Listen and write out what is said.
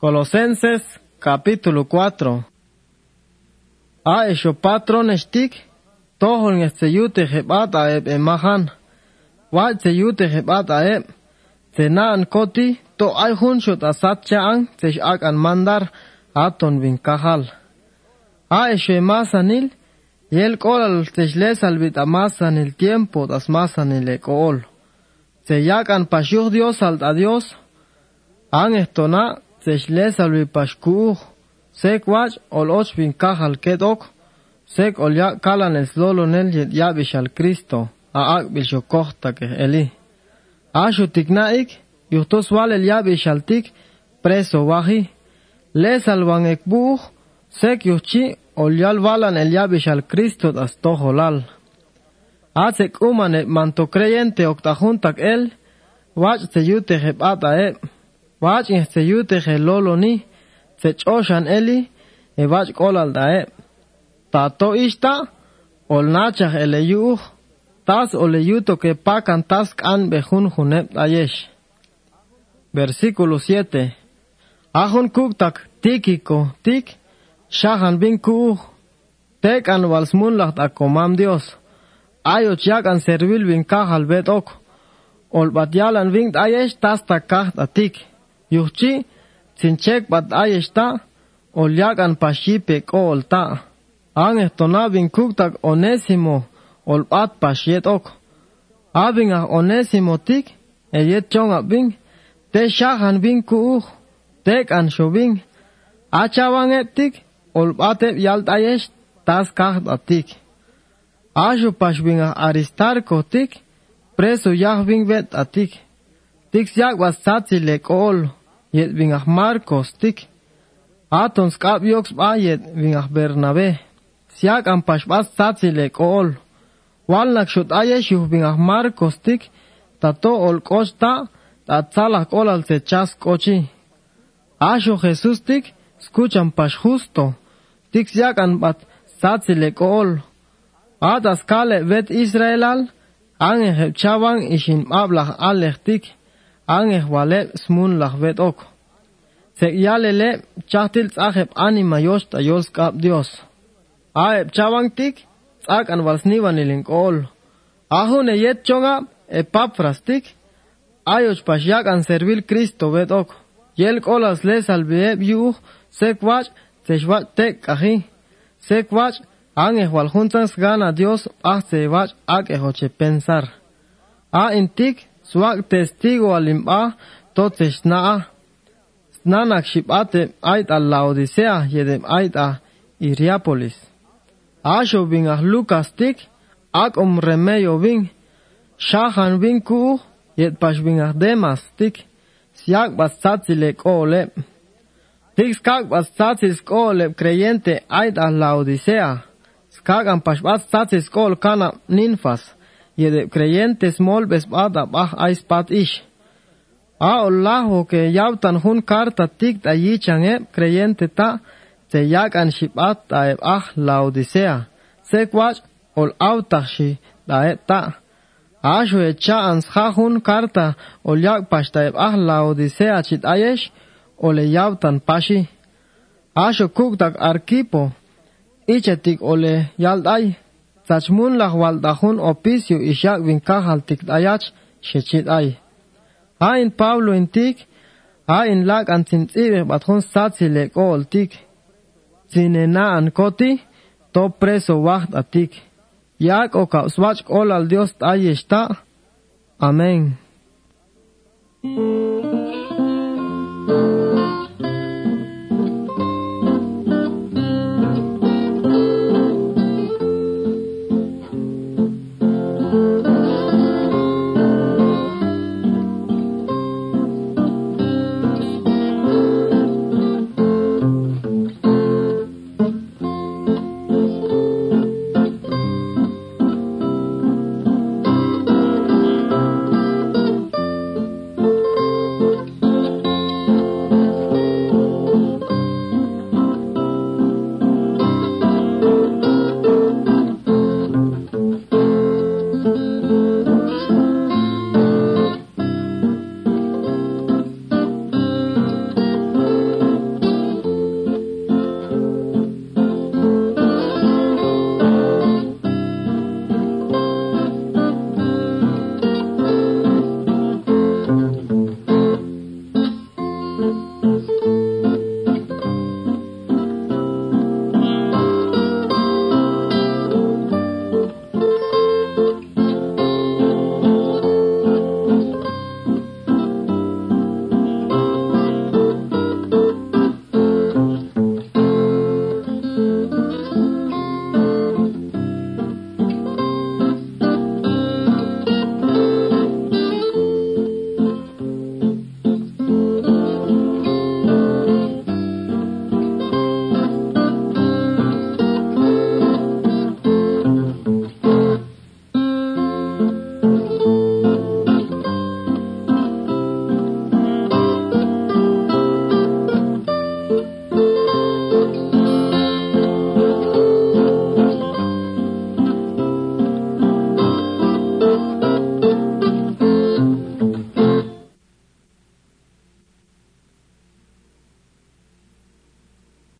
Colosenses capítulo 4. A esho patron estik, tohon este yute hebat aeb emahan. Wa te yute hebat aeb. Te naan koti, to ay hun shot asat chaang, te ak an mandar, aton vin kahal. A esho emasanil, yel kolal te shles albit amasan el tiempo das masan el ekol. Te yak an pashuh Dios alt Dios, an estona, Sechles alwi pashkuh, sek wach ol och vin kahal kedok, sek ol ya kalan es lolo nel yet yabish al Cristo, a ak bil shokohta ke eli. Ashu tiknaik, yuhtos wal el yabish al tik, preso wahi, les al wan ekbuh, sek yuhchi ol yal walan el yabish al Cristo das toholal. Atsek uman et manto creyente oktajuntak el, wach te yute hebata e, wach in se yute he lolo ni, se choshan eli, e wach kolal dae. Tato ishta, ol nachach ele yuh, tas ole yuto que pakan tas kan behun hunep ayesh. Versículo 7. Ahun kuktak tikiko tik, shahan bin kuh, tek an walsmun lacht akomam Dios. Ayo chiak an servil bin kahal bet ok, ol batyalan vingt ayesh tas takat atik. Yuhchi, sinchek bat ayesta, olyak an pashipe ko olta. An estonabin kuktak onésimo, olpat pashiet ok. Abin ah onésimo tik, eyet chon bing, te shahan bin kuuh, tek an shobin. Achaban etik, olpatep yalt ayest, tas kaht atik. Ashu pashbin ah aristarko tik, preso yahbin vet atik. Tik siak wasatsi lek ol. yet bin aj Marcos tik. Atons kap yoks ba yet bin aj Bernabé. Siak an pashbas tatzile kool. walnak shut aye shiu bin aj Marcos tik. Tato ol kosta tatzala kol al techas kochi. Asho Jesus tik skuchan pash justo. Tik siak an bat tatzile kool. Atas kale vet Israelal. Ange hepchaban ishin mablach alech tik. Ange wale smun lach vet ok. Se yalele chahtil tzaheb anima yosta yos kap Dios. Aeb chavang tik, tzak an walsnivan ilink ol. Ahun e yet chonga e papfras tik, ayoch pashyak servil Cristo vet ok. Yel kolas les albieb yuh, sek wach, sechwach tek ahi. Sek wach, ange wal juntas gana Dios, ah se wach ak ehoche pensar. A intik, suak testigo alimba, totes naa. Nanak shibate ait al Laodicea yedem ait a Iriapolis. Asho bin a Lucas tik, ak om remeyo bin, shahan bin ku, yet pash bin a Demas tik, siak bas satzile ole. Tik skak bas satzis ole creyente ait a Laodicea. Skak am pash bas satzis kol kana ninfas, y creyentes mol besbad abah aispat ish. A Allahu que yautan hun carta tic allí change creyente ta te yakan shibat ta ah la odisea. Sequach ol autashi da ta. Ashu echa ansha hun carta ol yak pashta ah la odisea chit ayesh ol yautan pashi. Ashu kuktak arkipo. Ichetik ole yaldai. Tajmun lahwal dahun opis yu ishak winka haltik ayach shechit ay. A in Pablo in tik, a in lak an tintzibe bathun satsi leko oltik. Zinena an koti, to preso waht atik. Da Yak o kauswach ol al Dios ayeshta. Amén. Amen.